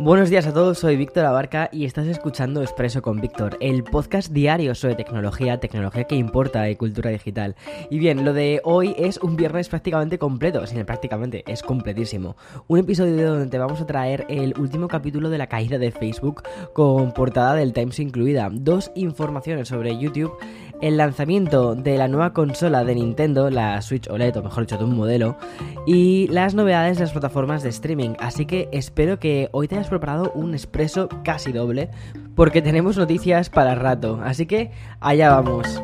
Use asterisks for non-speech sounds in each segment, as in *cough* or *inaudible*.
Buenos días a todos, soy Víctor Abarca y estás escuchando Expreso con Víctor, el podcast diario sobre tecnología, tecnología que importa y cultura digital. Y bien, lo de hoy es un viernes prácticamente completo, sin el prácticamente, es completísimo. Un episodio donde te vamos a traer el último capítulo de la caída de Facebook con portada del Times incluida, dos informaciones sobre YouTube el lanzamiento de la nueva consola de Nintendo, la Switch OLED, o mejor dicho, de un modelo, y las novedades de las plataformas de streaming. Así que espero que hoy te hayas preparado un expreso casi doble, porque tenemos noticias para rato. Así que allá vamos.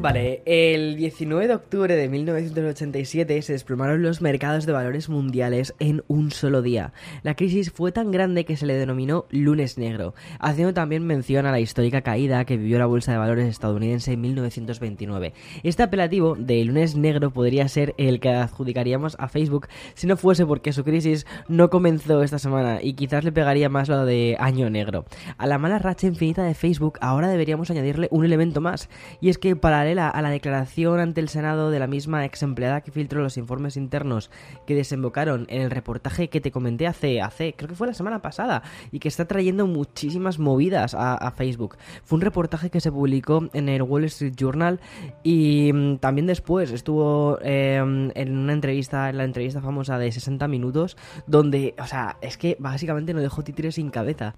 Vale, el 19 de octubre de 1987 se desplomaron los mercados de valores mundiales en un solo día. La crisis fue tan grande que se le denominó lunes negro, haciendo también mención a la histórica caída que vivió la bolsa de valores estadounidense en 1929. Este apelativo de lunes negro podría ser el que adjudicaríamos a Facebook si no fuese porque su crisis no comenzó esta semana y quizás le pegaría más lo de año negro. A la mala racha infinita de Facebook ahora deberíamos añadirle un elemento más, y es que para a la declaración ante el Senado de la misma ex empleada que filtró los informes internos que desembocaron en el reportaje que te comenté hace, hace creo que fue la semana pasada, y que está trayendo muchísimas movidas a, Facebook. Fue un reportaje que se publicó en el Wall Street Journal y mm, también después estuvo em, en una entrevista, en la entrevista famosa de 60 minutos, donde, o sea, es que básicamente no dejó títeres sin cabeza.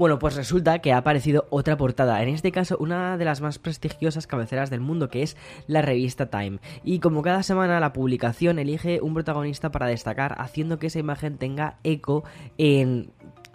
Bueno, pues resulta que ha aparecido otra portada, en este caso una de las más prestigiosas cabeceras del mundo, que es la revista Time. Y como cada semana la publicación elige un protagonista para destacar, haciendo que esa imagen tenga eco en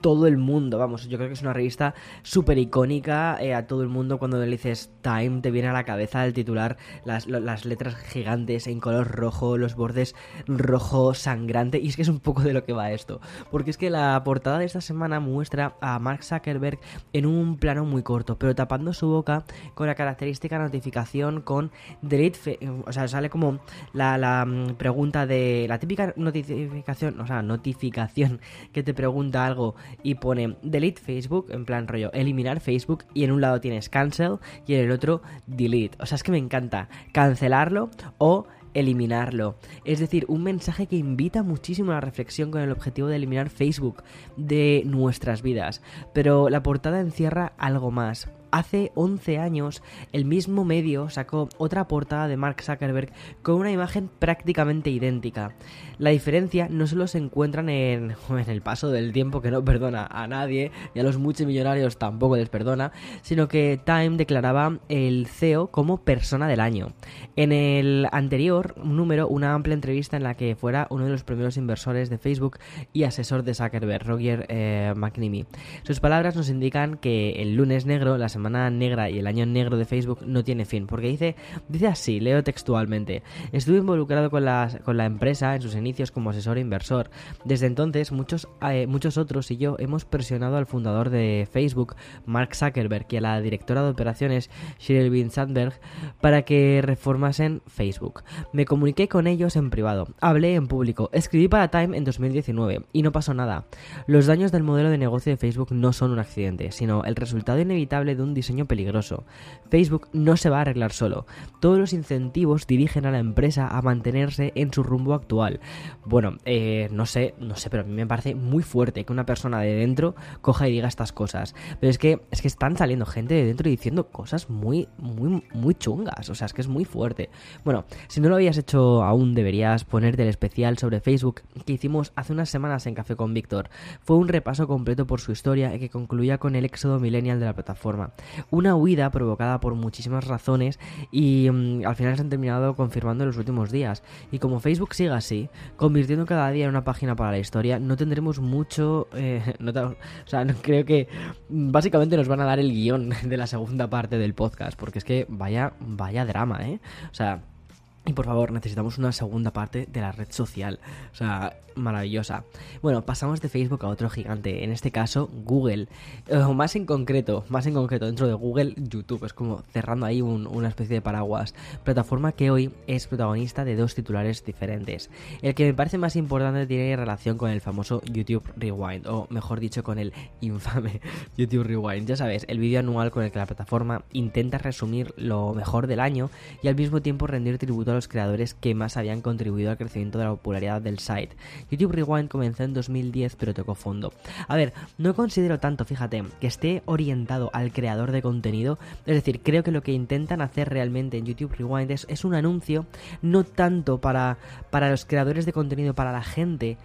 todo el mundo. Vamos, yo creo que es una revista súper icónica eh, a todo el mundo. Cuando le dices Time, te viene a la cabeza el titular, las, letras gigantes en color rojo, los bordes rojo sangrante. Y es que es un poco de lo que va esto. Porque es que la portada de esta semana muestra a Mark Zuckerberg en un plano muy corto, pero tapando su boca con la característica notificación con delete. O sea, sale como la, la mm, pregunta de. La típica notificación, o sea, notificación que te pregunta algo y pone delete Facebook, en plan rollo, eliminar Facebook, y en un lado tienes cancel y en el otro delete. O sea, es que me encanta cancelarlo o eliminarlo. Es decir, un mensaje que invita muchísimo a la reflexión con el objetivo de eliminar Facebook de nuestras vidas. Pero la portada encierra algo más. Hace 11 años, el mismo medio sacó otra portada de Mark Zuckerberg con una imagen prácticamente idéntica. La diferencia no solo se encuentra en, en el paso del tiempo que no perdona a nadie y a los multimillonarios tampoco les perdona, sino que Time declaraba el CEO como persona del año. En el anterior número, una amplia entrevista en la que fuera uno de los primeros inversores de Facebook y asesor de Zuckerberg, Roger eh, McNamee. Sus palabras nos indican que el lunes negro, la semana semana negra y el año negro de Facebook no tiene fin, porque dice, dice así, leo textualmente, estuve involucrado con la, con la empresa en sus inicios como asesor e inversor. Desde entonces, muchos, eh, muchos otros y yo hemos presionado al fundador de Facebook, Mark Zuckerberg, y a la directora de operaciones, Sheryl Sandberg, para que reformasen Facebook. Me comuniqué con ellos en privado, hablé en público, escribí para Time en 2019 y no pasó nada. Los daños del modelo de negocio de Facebook no son un accidente, sino el resultado inevitable de un diseño peligroso. Facebook no se va a arreglar solo. Todos los incentivos dirigen a la empresa a mantenerse en su rumbo actual. Bueno, eh, no sé, no sé, pero a mí me parece muy fuerte que una persona de dentro coja y diga estas cosas. Pero es que, es que están saliendo gente de dentro diciendo cosas muy, muy, muy chungas. O sea, es que es muy fuerte. Bueno, si no lo habías hecho aún, deberías ponerte el especial sobre Facebook que hicimos hace unas semanas en Café con Víctor. Fue un repaso completo por su historia y que concluía con el éxodo millennial de la plataforma. Una huida provocada por muchísimas razones y mm, al final se han terminado confirmando en los últimos días. Y como Facebook sigue así, convirtiendo cada día en una página para la historia, no tendremos mucho... Eh, *laughs* o sea, creo que básicamente nos van a dar el guion *laughs* de la segunda parte del podcast, porque es que vaya, vaya drama, ¿eh? O sea... Y por favor, necesitamos una segunda parte de la red social. O sea, maravillosa. Bueno, pasamos de Facebook a otro gigante, en este caso Google. Eh, o más en concreto, más en concreto, dentro de Google, YouTube. Es como cerrando ahí una especie de paraguas. Plataforma que hoy es protagonista de dos titulares diferentes. El que me parece más importante tiene relación con el famoso YouTube Rewind, o mejor dicho, con el infame *laughs* YouTube Rewind. Ya sabes, el vídeo anual con el que la plataforma intenta resumir lo mejor del año y al mismo tiempo rendir tributo los creadores que más habían contribuido al crecimiento de la popularidad del site. YouTube Rewind comenzó en 2010 pero tocó fondo. A ver, no considero tanto, fíjate, que esté orientado al creador de contenido, es decir, creo que lo que intentan hacer realmente en YouTube Rewind es, es un anuncio no tanto para, para los creadores de contenido, para la gente,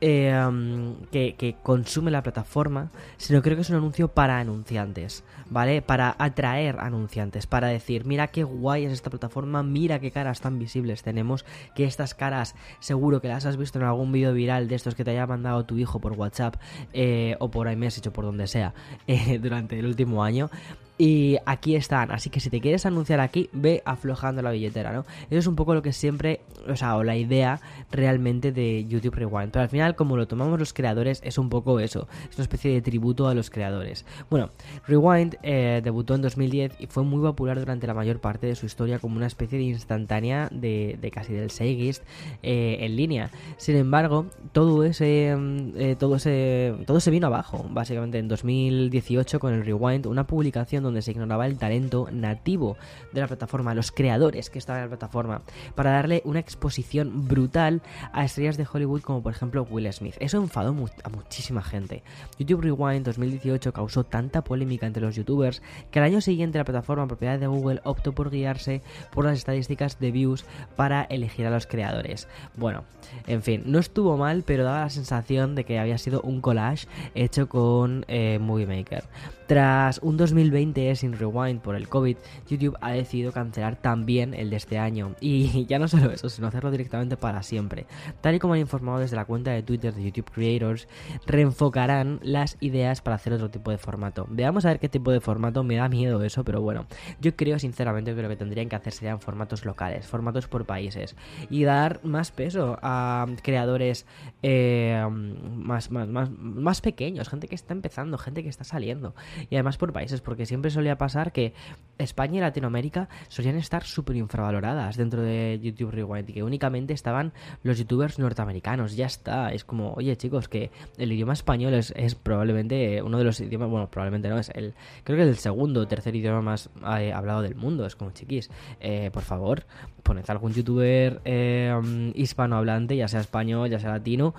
eh, que, consume la plataforma, sino creo que es un anuncio para anunciantes, ¿vale? Para atraer anunciantes, para decir, mira qué guay es esta plataforma, mira qué caras tan visibles tenemos, que estas caras seguro que las has visto en algún vídeo viral de estos que te haya mandado tu hijo por WhatsApp eh, o por iMessage o por donde sea *laughs* eh, durante el último año. Y aquí están, así que si te quieres anunciar aquí, ve aflojando la billetera, ¿no? Eso es un poco lo que siempre, o sea, o la idea realmente de YouTube Rewind. Pero al final, como lo tomamos los creadores, es un poco eso, es una especie de tributo a los creadores. Bueno, Rewind eh, debutó en 2010 y fue muy popular durante la mayor parte de su historia como una especie de instantánea de, casi del Seigist eh, en línea. Sin embargo, todo ese, eh, todo ese, todo se vino abajo, básicamente en 2018 con el Rewind, una publicación donde se ignoraba el talento nativo de la plataforma, los creadores que estaban en la plataforma, para darle una exposición brutal a estrellas de Hollywood como por ejemplo Will Smith. Eso enfadó a muchísima gente. YouTube Rewind 2018 causó tanta polémica entre los youtubers que al año siguiente la plataforma propiedad de Google optó por guiarse por las estadísticas de views para elegir a los creadores. Bueno, en fin, no estuvo mal, pero daba la sensación de que había sido un collage hecho con eh, Movie Maker. Tras un 2020 sin rewind por el COVID, YouTube ha decidido cancelar también el de este año. Y *laughs* ya no solo eso, sino hacerlo directamente para siempre. Tal y como han informado desde la cuenta de Twitter de YouTube Creators, reenfocarán las ideas para hacer otro tipo de formato. Veamos a ver qué tipo de formato, me da miedo eso, pero bueno, yo creo sinceramente que lo que tendrían que hacer serían formatos locales, formatos por países. Y dar más peso a creadores eh, más, más, más, más pequeños, gente que está empezando, gente que está saliendo y además por países, porque siempre solía pasar que España y Latinoamérica solían estar súper infravaloradas dentro de YouTube Rewind y que únicamente estaban los youtubers norteamericanos. Ya está, es como, oye chicos, que el idioma español es, probablemente uno de los idiomas, bueno, probablemente no, es el, creo que es el segundo o tercer idioma más eh, hablado del mundo. Es como, chiquis, eh, por favor, poned algún youtuber eh, hispanohablante, ya sea español, ya sea latino,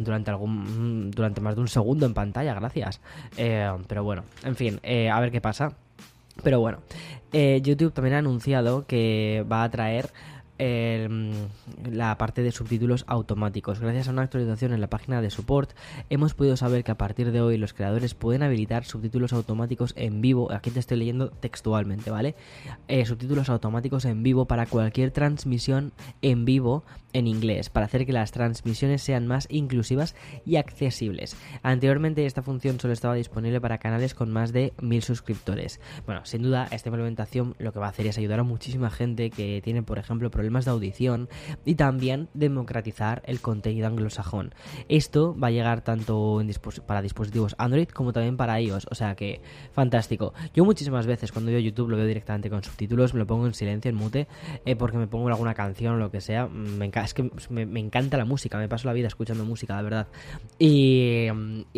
durante algún durante más de un segundo en pantalla, gracias. pero bueno, en fin, eh, a ver qué pasa. Pero bueno, eh, YouTube también ha anunciado que va a traer la parte de subtítulos automáticos. Gracias a una actualización en la página de support, hemos podido saber que a partir de hoy los creadores pueden habilitar subtítulos automáticos en vivo. Aquí te estoy leyendo textualmente, ¿vale? Eh, subtítulos automáticos en vivo para cualquier transmisión en vivo en inglés para hacer que las transmisiones sean más inclusivas y accesibles. Anteriormente esta función solo estaba disponible para canales con más de mil suscriptores. Bueno, sin duda esta implementación lo que va a hacer es ayudar a muchísima gente que tiene, por ejemplo, problemas de audición y también democratizar el contenido anglosajón. Esto va a llegar tanto para dispositivos Android como también para iOS, o sea que fantástico. Yo muchísimas veces cuando veo YouTube lo veo directamente con subtítulos, me lo pongo en silencio, en mute, eh, porque me pongo alguna canción o lo que sea, me es que me, encanta la música, me paso la vida escuchando música, la verdad. Y,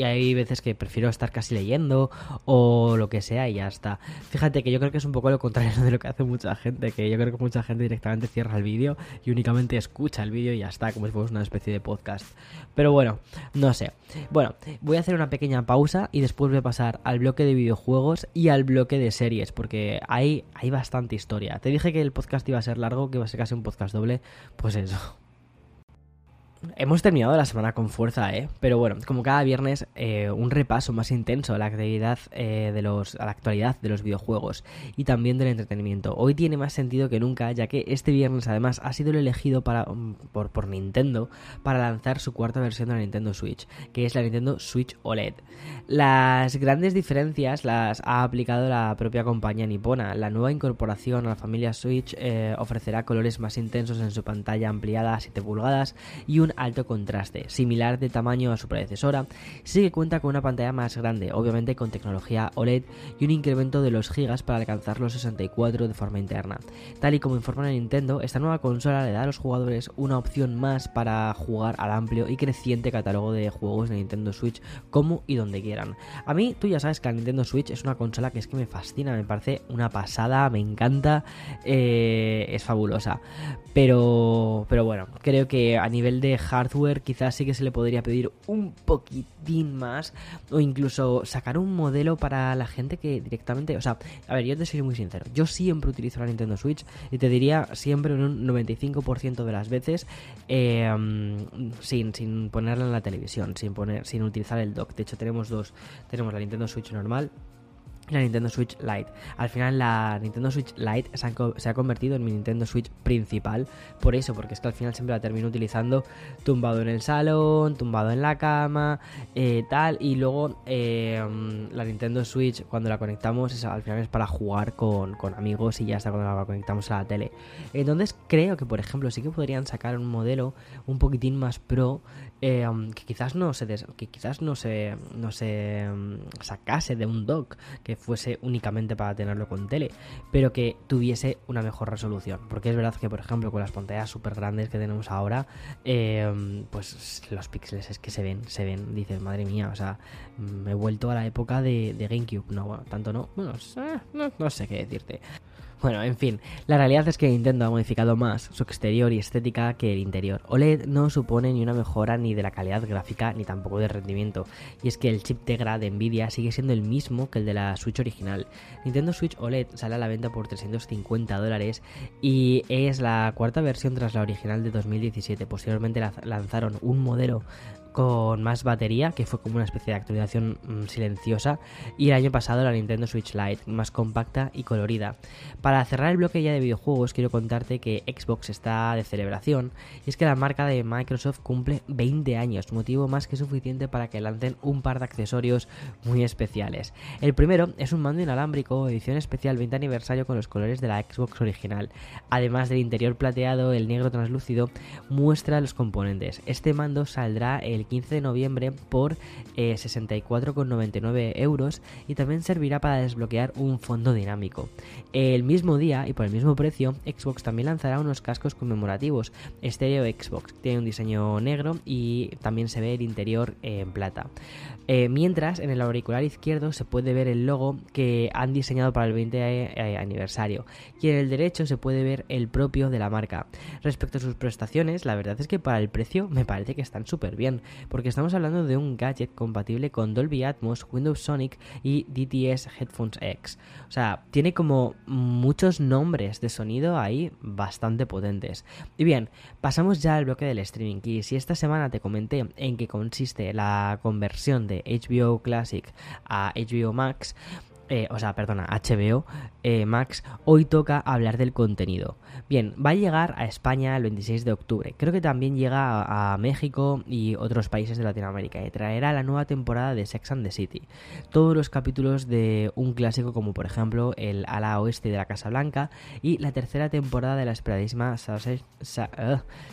hay veces que prefiero estar casi leyendo o lo que sea y ya está. Fíjate que yo creo que es un poco lo contrario de lo que hace mucha gente, que yo creo que mucha gente directamente cierra el vídeo y únicamente escucha el vídeo y ya está, como si fuese una especie de podcast. Pero bueno, no sé. Bueno, voy a hacer una pequeña pausa y después voy a pasar al bloque de videojuegos y al bloque de series, porque hay, hay bastante historia. Te dije que el podcast iba a ser largo, que iba a ser casi un podcast doble, pues eso. Hemos terminado la semana con fuerza, ¿eh? Pero bueno, como cada viernes, eh, un repaso más intenso a la actividad eh, de los, a la actualidad de los videojuegos y también del entretenimiento. Hoy tiene más sentido que nunca, ya que este viernes además ha sido el elegido para, mm, por, por Nintendo para lanzar su cuarta versión de la Nintendo Switch, que es la Nintendo Switch OLED. Las grandes diferencias las ha aplicado la propia compañía nipona. La nueva incorporación a la familia Switch eh, ofrecerá colores más intensos en su pantalla ampliada a 7 pulgadas y un alto contraste, similar de tamaño a su predecesora, sí que cuenta con una pantalla más grande, obviamente con tecnología OLED y un incremento de los gigas para alcanzar los 64 de forma interna. Tal y como informa Nintendo, esta nueva consola le da a los jugadores una opción más para jugar al amplio y creciente catálogo de juegos de Nintendo Switch como y donde quieran. A mí, tú ya sabes que la Nintendo Switch es una consola que es que me fascina, me parece una pasada, me encanta, eh, es fabulosa. Pero, pero bueno, creo que a nivel de hardware quizás sí que se le podría pedir un poquitín más o incluso sacar un modelo para la gente que directamente, o sea, a ver, yo te soy muy sincero, yo siempre utilizo la Nintendo Switch y te diría siempre un 95% de las veces eh, sin, sin ponerla en la televisión, sin, poner, sin utilizar el dock. De hecho, tenemos dos, tenemos la Nintendo Switch normal la Nintendo Switch Lite. Al final la Nintendo Switch Lite se ha, convertido en mi Nintendo Switch principal. Por eso, porque es que al final siempre la termino utilizando tumbado en el salón, tumbado en la cama, eh, tal. Y luego eh, la Nintendo Switch cuando la conectamos al final es para jugar con, amigos y ya está cuando la conectamos a la tele. Entonces creo que por ejemplo sí que podrían sacar un modelo un poquitín más pro eh, que quizás no se que quizás no se no se mm, sacase de un dock que fuese únicamente para tenerlo con tele, pero que tuviese una mejor resolución. Porque es verdad que, por ejemplo, con las pantallas súper grandes que tenemos ahora, em, pues los píxeles es que se ven, se ven, dices, madre mía, o sea, me he vuelto a la época de, GameCube. No, bueno, tanto no, bueno, no sé qué decirte. Bueno, en fin, la realidad es que Nintendo ha modificado más su exterior y estética que el interior. OLED no supone ni una mejora ni de la calidad gráfica ni tampoco de rendimiento, y es que el chip Tegra de Nvidia sigue siendo el mismo que el de la Switch original. Nintendo Switch OLED sale a la venta por 350 dólares y es la cuarta versión tras la original de 2017. Posteriormente lanzaron un modelo con más batería, que fue como una especie de actualización mm, silenciosa, y el año pasado la Nintendo Switch Lite, más compacta y colorida. Para cerrar el bloque ya de videojuegos, quiero contarte que Xbox está de celebración, y es que la marca de Microsoft cumple 20 años, motivo más que suficiente para que lancen un par de accesorios muy especiales. El primero es un mando inalámbrico, edición especial 20 aniversario con los colores de la Xbox original. Además del interior plateado, el negro translúcido muestra los componentes. Este mando saldrá el el 15 de noviembre por 64,99 eh, euros y también servirá para desbloquear un fondo dinámico. El mismo día y por el mismo precio, Xbox también lanzará unos cascos conmemorativos Stereo Xbox. Tiene un diseño negro y también se ve el interior en plata. Eh, mientras en el auricular izquierdo se puede ver el logo que han diseñado para el 20 eh, aniversario y en el derecho se puede ver el propio de la marca. Respecto a sus prestaciones, la verdad es que para el precio me parece que están súper bien porque estamos hablando de un gadget compatible con Dolby Atmos, Windows Sonic y DTS Headphones X. O sea, tiene como muchos nombres de sonido ahí bastante potentes. Y bien, pasamos ya al bloque del streaming. Y si esta semana te comenté en qué consiste la conversión de HBO Classic a HBO Max, eh, o sea, perdona, HBO eh, Max, hoy toca hablar del contenido. Bien, va a llegar a España el 26 de octubre. Creo que también llega a, México y otros países de Latinoamérica y traerá la nueva temporada de Sex and the City. Todos los capítulos de un clásico como por ejemplo el ala oeste de la Casa Blanca y la tercera temporada de la esperadísima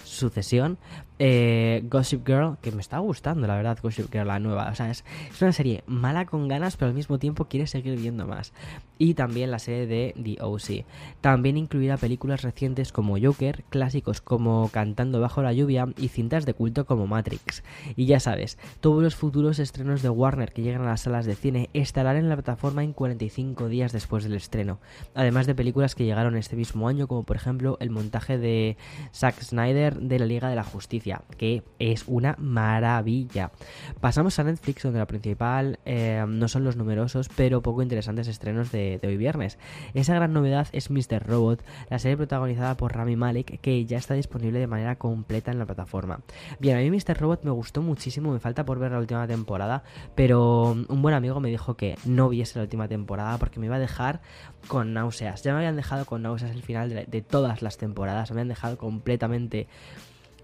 sucesión eh, Gossip Girl, que me está gustando la verdad Gossip Girl la nueva. O sea, es, es una serie mala con ganas pero al mismo tiempo quiere seguir viendo más. Y también la serie de The O.C. También incluirá películas recientes como Joker, clásicos como Cantando bajo la lluvia y cintas de culto como Matrix. Y ya sabes, todos los futuros estrenos de Warner que llegan a las salas de cine estarán en la plataforma en 45 días después del estreno, además de películas que llegaron este mismo año como por ejemplo el montaje de Zack Snyder de la Liga de la Justicia, que es una maravilla. Pasamos a Netflix donde la principal eh, no son los numerosos pero poco interesantes estrenos de, de hoy viernes. Esa gran novedad es Mr. Robot, la serie protagonizada por Rami Malek, que ya está disponible de manera completa en la plataforma. Bien, a mí Mr. Robot me gustó muchísimo, me falta por ver la última temporada, pero un buen amigo me dijo que no viese la última temporada porque me iba a dejar con náuseas. Ya me habían dejado con náuseas el final de, todas las temporadas, me habían dejado completamente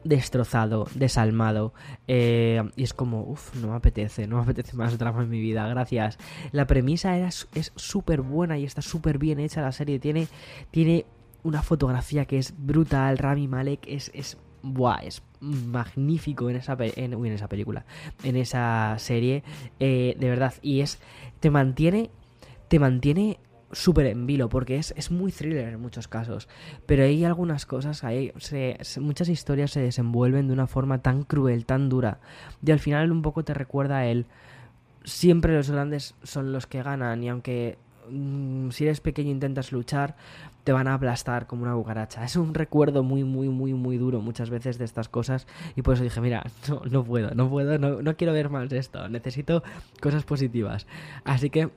destrozado, desalmado. Eh, y es como, uff, no me apetece, no me apetece más drama en mi vida, gracias. La premisa era, es súper buena y está súper bien hecha la serie. Tiene, tiene una fotografía que es brutal. Rami Malek es, es buah, es magnífico en esa, en, en esa película, en esa serie, eh, de verdad, y es, te mantiene, te mantiene súper en vilo, porque es, es, muy thriller en muchos casos, pero hay algunas cosas, hay, muchas historias se desenvuelven de una forma tan cruel, tan dura, y al final un poco te recuerda a él, siempre los grandes son los que ganan, y aunque mm, si eres pequeño intentas luchar, te van a aplastar como una cucaracha. Es un recuerdo muy, muy, muy, muy duro muchas veces de estas cosas. Y por eso dije, mira, *laughs* no, no puedo, no puedo, no, no quiero ver más esto. Necesito cosas positivas. Así que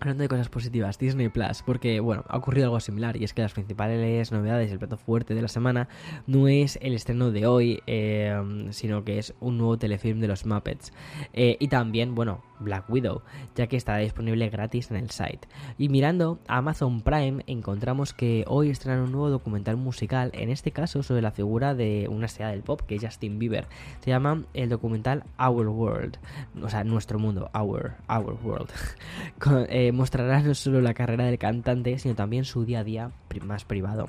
Hablando de cosas positivas, Disney Plus, porque bueno, ha ocurrido algo similar y es que las principales novedades, el plato fuerte de la semana, no es el estreno de hoy, eh, sino que es un nuevo telefilm de los Muppets. Eh, y también, bueno, Black Widow, ya que está disponible gratis en el site. Y mirando Amazon Prime encontramos que hoy estrenan un nuevo documental musical, en este caso sobre la figura de una estrella del pop, que es Justin Bieber. Se llama el documental Our World, o sea, nuestro mundo, Our, Our World. *laughs* Eh, mostrará no solo la carrera del cantante, sino también su día a día más privado.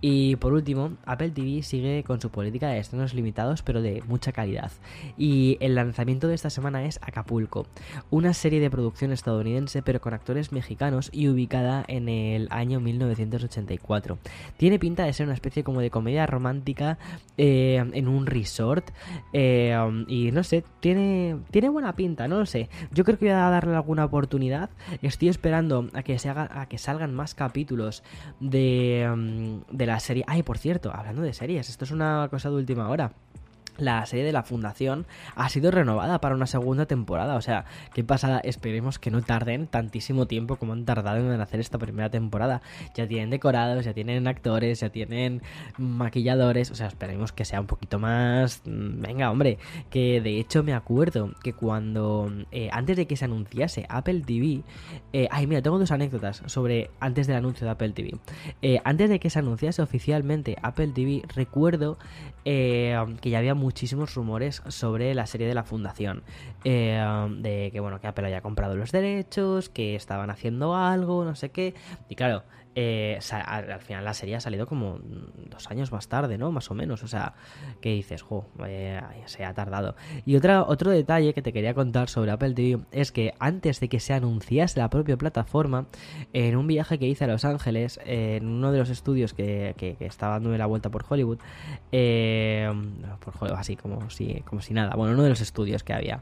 Y por último, Apple TV sigue con su política de estrenos limitados, pero de mucha calidad. Y el lanzamiento de esta semana es Acapulco, una serie de producción estadounidense, pero con actores mexicanos y ubicada en el año 1984. Tiene pinta de ser una especie como de comedia romántica eh, en un resort. Eh, y no sé, tiene, tiene buena pinta, no lo sé. Yo creo que voy a darle alguna oportunidad. Estoy esperando a que, se haga, a que salgan más capítulos de, mm, de la serie. Ay, por cierto, hablando de series, esto es una cosa de última hora la serie de la Fundación ha sido renovada para una segunda temporada. O sea, qué pasada. Esperemos que no tarden tantísimo tiempo como han tardado en hacer esta primera temporada. Ya tienen decorados, ya tienen actores, ya tienen maquilladores. O sea, esperemos que sea un poquito más. Mm, venga, hombre. Que de hecho me acuerdo que cuando. Eh, antes de que se anunciase Apple TV. Eh, ay, mira, tengo dos anécdotas sobre. Antes del anuncio de Apple TV. Eh, antes de que se anunciase oficialmente Apple TV, recuerdo que ya había muchísimos rumores sobre la serie de la fundación. Eh, de que, bueno, que Apple haya comprado los derechos, que estaban haciendo algo, no sé qué. Y claro, eh, al final la serie ha salido como dos años más tarde, ¿no? Más o menos. O sea, que dices, jo, eh, se ha tardado. Y otra, otro detalle que te quería contar sobre Apple TV es que antes de que se anunciase la propia plataforma, en un viaje que hice a Los Ángeles, en uno de los estudios que, que, estaba dándome la vuelta por Hollywood, eh, por Hollywood, así como si, como si nada, bueno, uno de los estudios que había,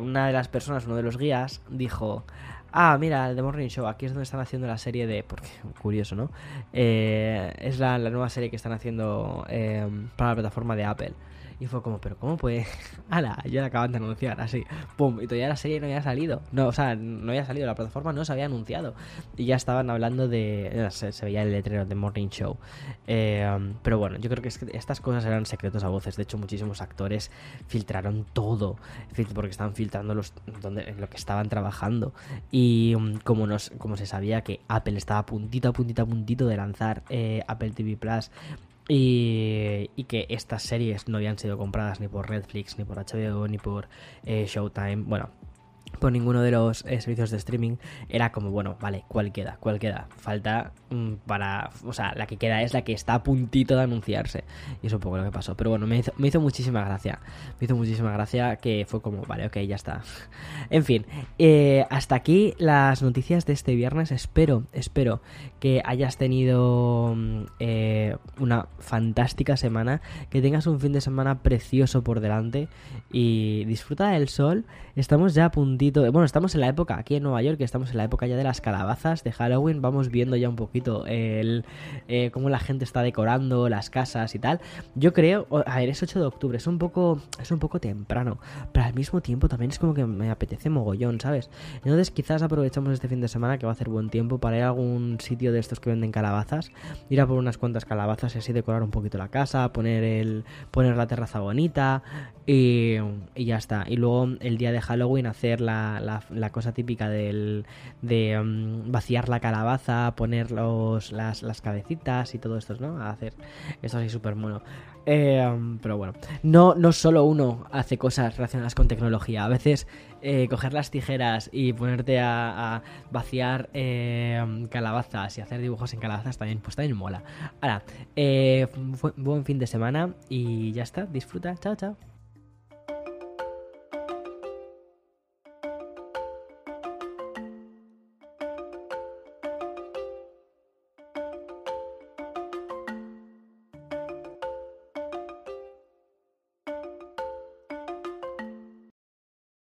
una de las personas, uno de los guías, dijo Ah, mira, el The Morning Show, aquí es donde están haciendo la serie de... Porque, *laughs* curioso, ¿no? Eh, es la, nueva serie que están haciendo eh, para la plataforma de Apple. Y fue como, pero ¿cómo puede? *laughs* ¡Hala! Ya la acaban de anunciar, así. ¡Pum! Y todavía la serie no había salido. No, o sea, no había salido, la plataforma no se había anunciado. Y ya estaban hablando de. Se, veía el letrero de Morning Show. Eh, pero bueno, yo creo que, estas cosas eran secretos a voces. De hecho, muchísimos actores filtraron todo. Porque estaban filtrando los, donde, lo que estaban trabajando. Y um, como, nos, como se sabía que Apple estaba puntito a puntito a puntito de lanzar eh, Apple TV Plus y, que estas series no habían sido compradas ni por Netflix, ni por HBO, ni por eh, Showtime. Bueno, por ninguno de los eh, servicios de streaming era como, bueno, vale, ¿cuál queda? ¿Cuál queda? Falta mm, para... O sea, la que queda es la que está a puntito de anunciarse. Y es un poco lo que pasó. Pero bueno, me hizo, me hizo muchísima gracia. Me hizo muchísima gracia que fue como, vale, ok, ya está. *laughs* en fin, eh, hasta aquí las noticias de este viernes. Espero, espero que hayas tenido mm, eh, una fantástica semana. Que tengas un fin de semana precioso por delante. Y disfruta del sol. Estamos ya a bueno, estamos en la época, aquí en Nueva York, estamos en la época ya de las calabazas de Halloween. Vamos viendo ya un poquito el eh, cómo la gente está decorando las casas y tal. Yo creo, a ver, es 8 de octubre, es un poco, es un poco temprano, pero al mismo tiempo también es como que me apetece mogollón, ¿sabes? Entonces quizás aprovechamos este fin de semana que va a hacer buen tiempo para ir a algún sitio de estos que venden calabazas, ir a por unas cuantas calabazas y así decorar un poquito la casa, poner el, poner la terraza bonita y, y ya está. Y luego el día de Halloween hacer la, la, cosa típica del, de mm, vaciar la calabaza, poner los, las, las cabecitas y todo esto, ¿no? A hacer esto así súper mono. Eh, pero bueno, no, no solo uno hace cosas relacionadas con tecnología. A veces eh, coger las tijeras y ponerte a, vaciar eh, calabazas y hacer dibujos en calabazas también, pues también mola. Ahora, buen fin de semana y ya está. Disfruta. Chao, chao.